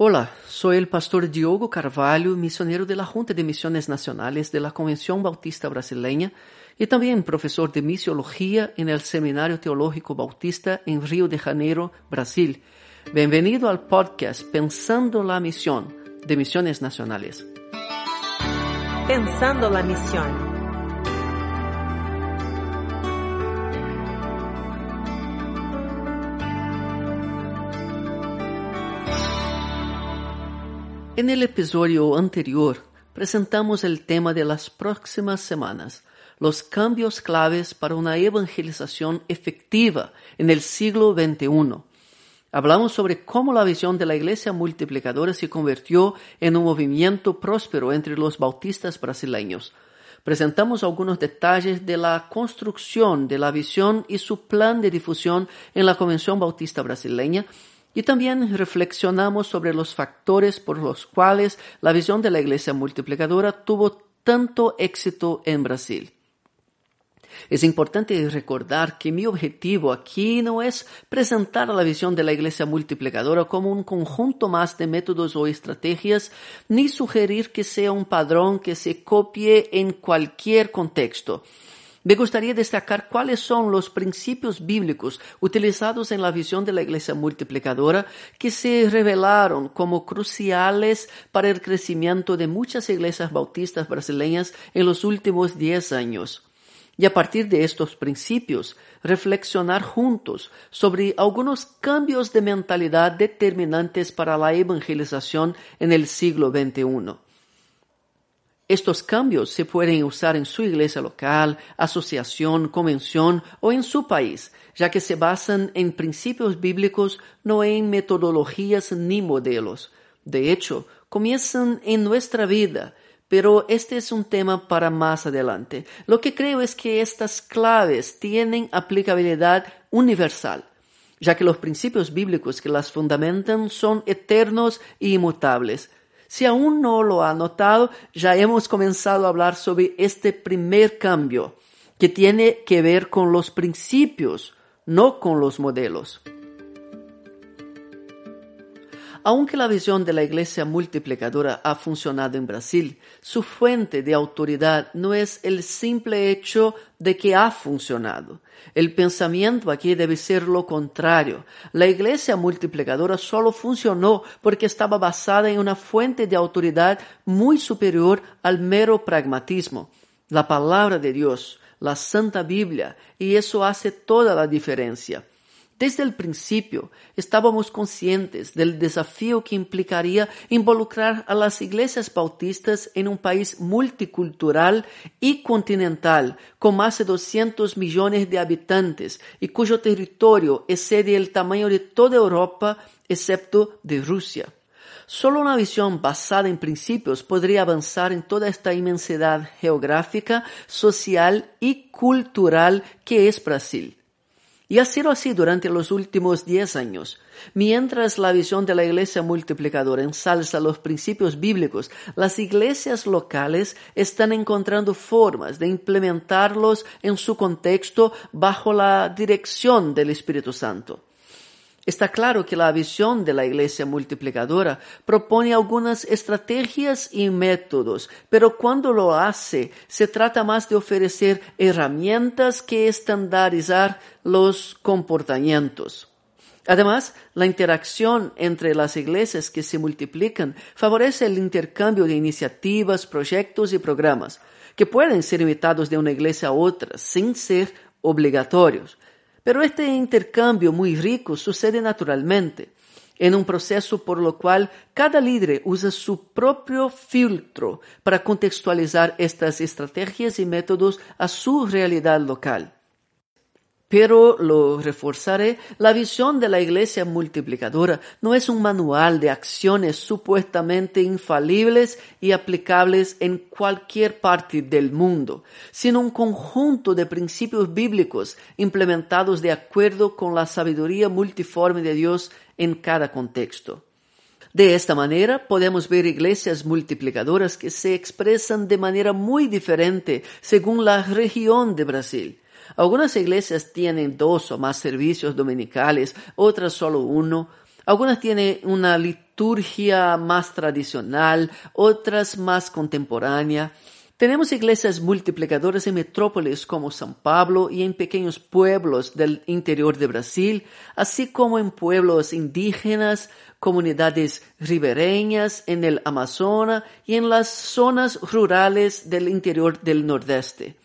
Hola, soy el pastor Diogo Carvalho, misionero de la Junta de Misiones Nacionales de la Convención Bautista Brasileña y también profesor de misiología en el Seminario Teológico Bautista en Río de Janeiro, Brasil. Bienvenido al podcast Pensando la Misión de Misiones Nacionales. Pensando la Misión. En el episodio anterior presentamos el tema de las próximas semanas, los cambios claves para una evangelización efectiva en el siglo XXI. Hablamos sobre cómo la visión de la iglesia multiplicadora se convirtió en un movimiento próspero entre los bautistas brasileños. Presentamos algunos detalles de la construcción de la visión y su plan de difusión en la Convención Bautista Brasileña y también reflexionamos sobre los factores por los cuales la visión de la iglesia multiplicadora tuvo tanto éxito en Brasil. Es importante recordar que mi objetivo aquí no es presentar la visión de la iglesia multiplicadora como un conjunto más de métodos o estrategias, ni sugerir que sea un padrón que se copie en cualquier contexto. Me gustaría destacar cuáles son los principios bíblicos utilizados en la visión de la iglesia multiplicadora que se revelaron como cruciales para el crecimiento de muchas iglesias bautistas brasileñas en los últimos diez años. Y a partir de estos principios, reflexionar juntos sobre algunos cambios de mentalidad determinantes para la evangelización en el siglo XXI. Estos cambios se pueden usar en su iglesia local, asociación, convención o en su país, ya que se basan en principios bíblicos, no en metodologías ni modelos. De hecho, comienzan en nuestra vida, pero este es un tema para más adelante. Lo que creo es que estas claves tienen aplicabilidad universal, ya que los principios bíblicos que las fundamentan son eternos e inmutables si aún no lo ha notado, ya hemos comenzado a hablar sobre este primer cambio, que tiene que ver con los principios, no con los modelos. Aunque la visión de la iglesia multiplicadora ha funcionado en Brasil, su fuente de autoridad no es el simple hecho de que ha funcionado. El pensamiento aquí debe ser lo contrario. La iglesia multiplicadora solo funcionó porque estaba basada en una fuente de autoridad muy superior al mero pragmatismo, la palabra de Dios, la Santa Biblia, y eso hace toda la diferencia. Desde el principio estábamos conscientes del desafío que implicaría involucrar a las iglesias bautistas en un país multicultural y continental con más de 200 millones de habitantes y cuyo territorio excede el tamaño de toda Europa excepto de Rusia. Solo una visión basada en principios podría avanzar en toda esta inmensidad geográfica, social y cultural que es Brasil. Y ha sido así durante los últimos diez años. Mientras la visión de la iglesia multiplicadora ensalza los principios bíblicos, las iglesias locales están encontrando formas de implementarlos en su contexto bajo la dirección del Espíritu Santo. Está claro que la visión de la iglesia multiplicadora propone algunas estrategias y métodos, pero cuando lo hace, se trata más de ofrecer herramientas que estandarizar los comportamientos. Además, la interacción entre las iglesias que se multiplican favorece el intercambio de iniciativas, proyectos y programas, que pueden ser imitados de una iglesia a otra sin ser obligatorios. Pero este intercambio muy rico sucede naturalmente, en un proceso por lo cual cada líder usa su propio filtro para contextualizar estas estrategias y métodos a su realidad local. Pero lo reforzaré, la visión de la iglesia multiplicadora no es un manual de acciones supuestamente infalibles y aplicables en cualquier parte del mundo, sino un conjunto de principios bíblicos implementados de acuerdo con la sabiduría multiforme de Dios en cada contexto. De esta manera podemos ver iglesias multiplicadoras que se expresan de manera muy diferente según la región de Brasil algunas iglesias tienen dos o más servicios dominicales, otras solo uno. Algunas tienen una liturgia más tradicional, otras más contemporánea. Tenemos iglesias multiplicadoras en metrópolis como San Pablo y en pequeños pueblos del interior de Brasil, así como en pueblos indígenas, comunidades ribereñas en el Amazonas y en las zonas rurales del interior del Nordeste.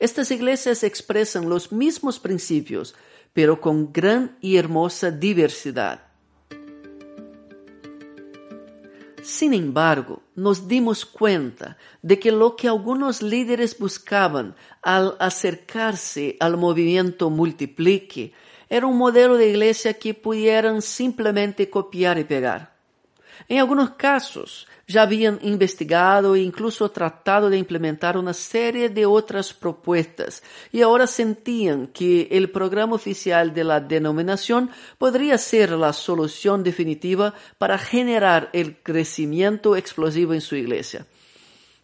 Estas iglesias expresan los mismos principios, pero con gran y hermosa diversidad. Sin embargo, nos dimos cuenta de que lo que algunos líderes buscaban al acercarse al movimiento multiplique era un modelo de iglesia que pudieran simplemente copiar y pegar. En algunos casos, ya habían investigado e incluso tratado de implementar una serie de otras propuestas y ahora sentían que el programa oficial de la denominación podría ser la solución definitiva para generar el crecimiento explosivo en su iglesia.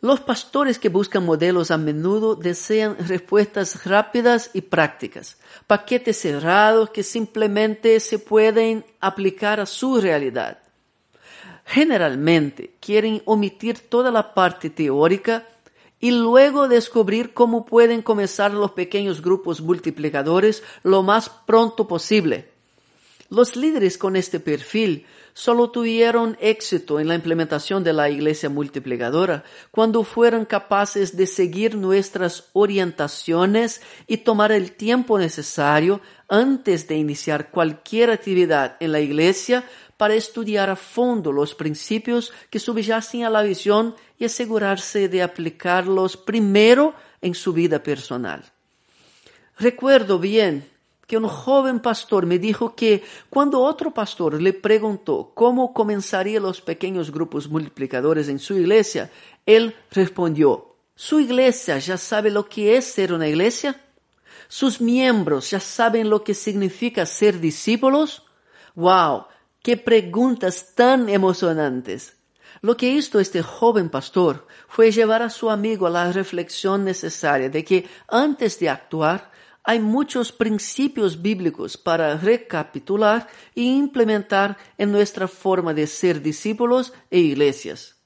Los pastores que buscan modelos a menudo desean respuestas rápidas y prácticas, paquetes cerrados que simplemente se pueden aplicar a su realidad generalmente quieren omitir toda la parte teórica y luego descubrir cómo pueden comenzar los pequeños grupos multiplicadores lo más pronto posible. Los líderes con este perfil solo tuvieron éxito en la implementación de la iglesia multiplicadora cuando fueron capaces de seguir nuestras orientaciones y tomar el tiempo necesario antes de iniciar cualquier actividad en la iglesia para estudiar a fondo los principios que subyacen a la visión y asegurarse de aplicarlos primero en su vida personal. Recuerdo bien que un joven pastor me dijo que cuando otro pastor le preguntó cómo comenzaría los pequeños grupos multiplicadores en su iglesia, él respondió, ¿su iglesia ya sabe lo que es ser una iglesia? ¿Sus miembros ya saben lo que significa ser discípulos? ¡Wow! Qué preguntas tan emocionantes. Lo que hizo este joven pastor fue llevar a su amigo a la reflexión necesaria de que antes de actuar hay muchos principios bíblicos para recapitular e implementar en nuestra forma de ser discípulos e iglesias.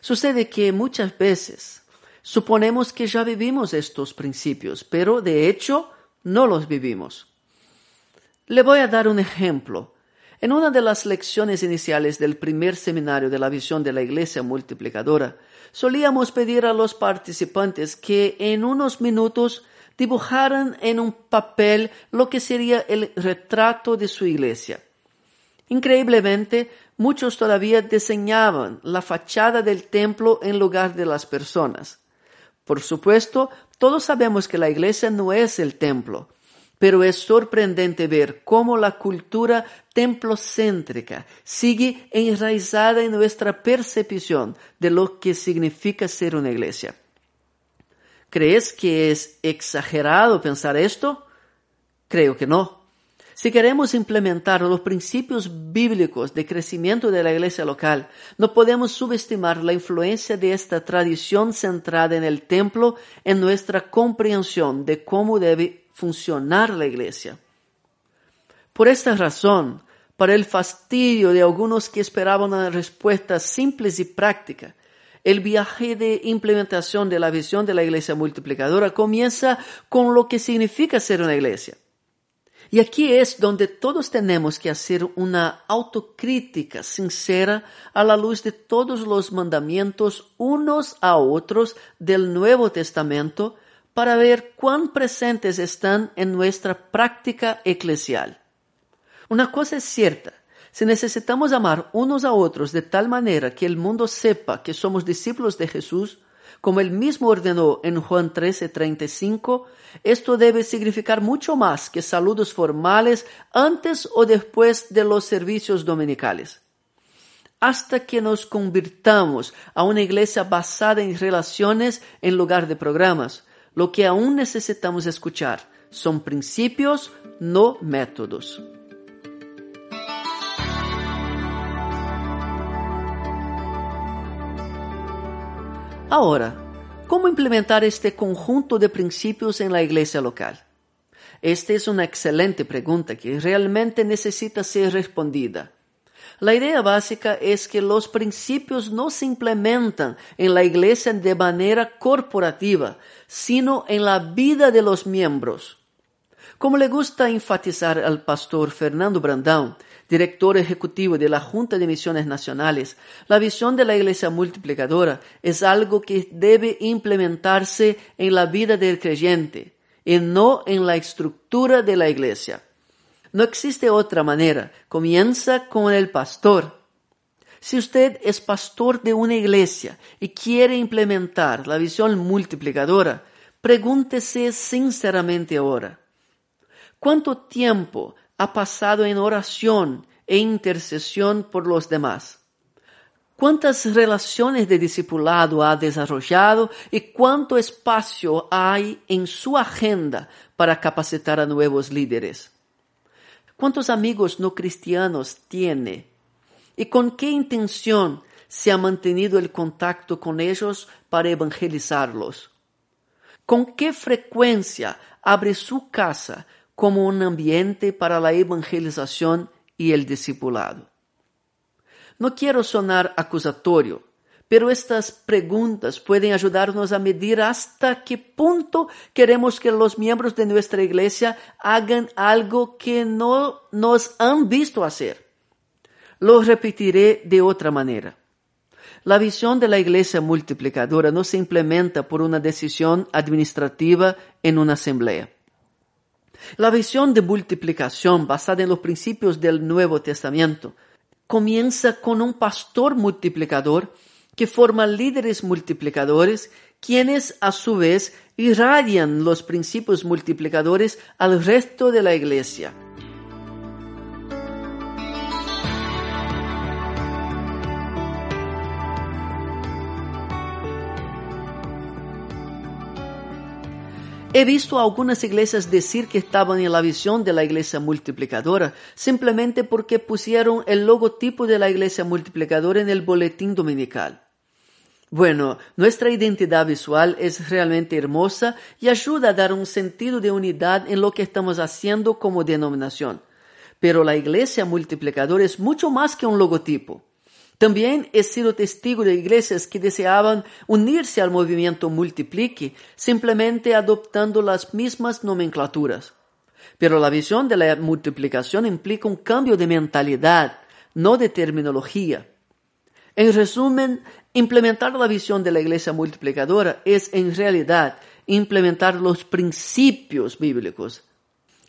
Sucede que muchas veces suponemos que ya vivimos estos principios, pero de hecho no los vivimos. Le voy a dar un ejemplo en una de las lecciones iniciales del primer seminario de la visión de la Iglesia multiplicadora, solíamos pedir a los participantes que en unos minutos dibujaran en un papel lo que sería el retrato de su iglesia. Increíblemente, muchos todavía diseñaban la fachada del templo en lugar de las personas. Por supuesto, todos sabemos que la iglesia no es el templo, pero es sorprendente ver cómo la cultura templocéntrica sigue enraizada en nuestra percepción de lo que significa ser una iglesia. ¿Crees que es exagerado pensar esto? Creo que no. Si queremos implementar los principios bíblicos de crecimiento de la iglesia local, no podemos subestimar la influencia de esta tradición centrada en el templo en nuestra comprensión de cómo debe funcionar la iglesia. Por esta razón, para el fastidio de algunos que esperaban una respuesta simple y práctica, el viaje de implementación de la visión de la iglesia multiplicadora comienza con lo que significa ser una iglesia. Y aquí es donde todos tenemos que hacer una autocrítica sincera a la luz de todos los mandamientos unos a otros del Nuevo Testamento para ver cuán presentes están en nuestra práctica eclesial. Una cosa es cierta, si necesitamos amar unos a otros de tal manera que el mundo sepa que somos discípulos de Jesús, como él mismo ordenó en Juan 13:35, esto debe significar mucho más que saludos formales antes o después de los servicios dominicales. Hasta que nos convirtamos a una iglesia basada en relaciones en lugar de programas, lo que aún necesitamos escuchar son principios, no métodos. Ahora, ¿cómo implementar este conjunto de principios en la iglesia local? Esta es una excelente pregunta que realmente necesita ser respondida. La idea básica es que los principios no se implementan en la iglesia de manera corporativa, sino en la vida de los miembros. Como le gusta enfatizar al pastor Fernando Brandão, director ejecutivo de la Junta de Misiones Nacionales, la visión de la Iglesia multiplicadora es algo que debe implementarse en la vida del creyente y no en la estructura de la Iglesia. No existe otra manera. Comienza con el pastor. Si usted es pastor de una iglesia y quiere implementar la visión multiplicadora, pregúntese sinceramente ahora, ¿cuánto tiempo ha pasado en oración e intercesión por los demás? ¿Cuántas relaciones de discipulado ha desarrollado y cuánto espacio hay en su agenda para capacitar a nuevos líderes? ¿Cuántos amigos no cristianos tiene? ¿Y con qué intención se ha mantenido el contacto con ellos para evangelizarlos? ¿Con qué frecuencia abre su casa como un ambiente para la evangelización y el discipulado. No quiero sonar acusatorio, pero estas preguntas pueden ayudarnos a medir hasta qué punto queremos que los miembros de nuestra iglesia hagan algo que no nos han visto hacer. Lo repetiré de otra manera. La visión de la iglesia multiplicadora no se implementa por una decisión administrativa en una asamblea. La visión de multiplicación basada en los principios del Nuevo Testamento comienza con un pastor multiplicador que forma líderes multiplicadores, quienes a su vez irradian los principios multiplicadores al resto de la iglesia. He visto algunas iglesias decir que estaban en la visión de la iglesia multiplicadora simplemente porque pusieron el logotipo de la iglesia multiplicadora en el boletín dominical. Bueno, nuestra identidad visual es realmente hermosa y ayuda a dar un sentido de unidad en lo que estamos haciendo como denominación. Pero la iglesia multiplicadora es mucho más que un logotipo. También he sido testigo de iglesias que deseaban unirse al movimiento Multiplique simplemente adoptando las mismas nomenclaturas. Pero la visión de la multiplicación implica un cambio de mentalidad, no de terminología. En resumen, implementar la visión de la iglesia multiplicadora es en realidad implementar los principios bíblicos.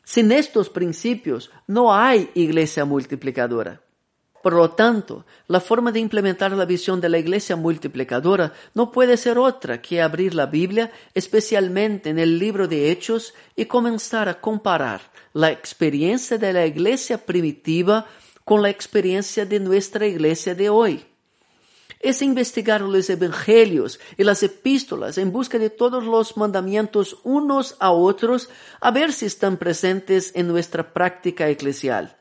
Sin estos principios no hay iglesia multiplicadora. Por lo tanto, la forma de implementar la visión de la iglesia multiplicadora no puede ser otra que abrir la Biblia, especialmente en el libro de Hechos, y comenzar a comparar la experiencia de la iglesia primitiva con la experiencia de nuestra iglesia de hoy. Es investigar los evangelios y las epístolas en busca de todos los mandamientos unos a otros a ver si están presentes en nuestra práctica eclesial.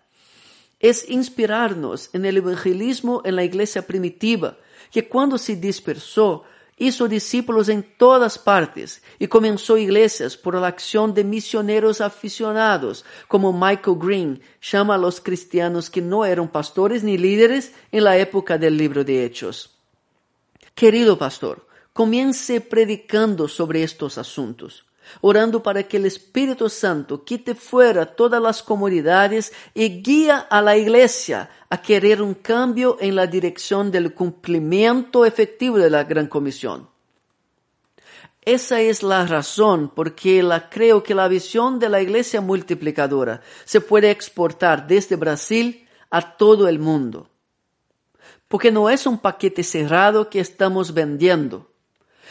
Es inspirarnos en el evangelismo en la iglesia primitiva, que cuando se dispersó, hizo discípulos en todas partes y comenzó iglesias por la acción de misioneros aficionados, como Michael Green llama a los cristianos que no eran pastores ni líderes en la época del libro de Hechos. Querido pastor, comience predicando sobre estos asuntos orando para que el Espíritu Santo quite fuera todas las comunidades y guía a la iglesia a querer un cambio en la dirección del cumplimiento efectivo de la Gran Comisión. Esa es la razón por que la creo que la visión de la iglesia multiplicadora se puede exportar desde Brasil a todo el mundo. Porque no es un paquete cerrado que estamos vendiendo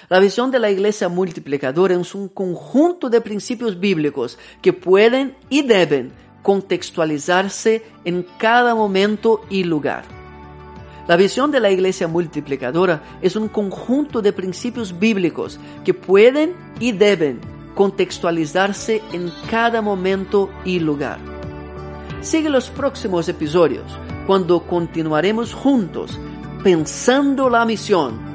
la visión de la iglesia multiplicadora es un conjunto de principios bíblicos que pueden y deben contextualizarse en cada momento y lugar. La visión de la iglesia multiplicadora es un conjunto de principios bíblicos que pueden y deben contextualizarse en cada momento y lugar. Sigue los próximos episodios cuando continuaremos juntos pensando la misión.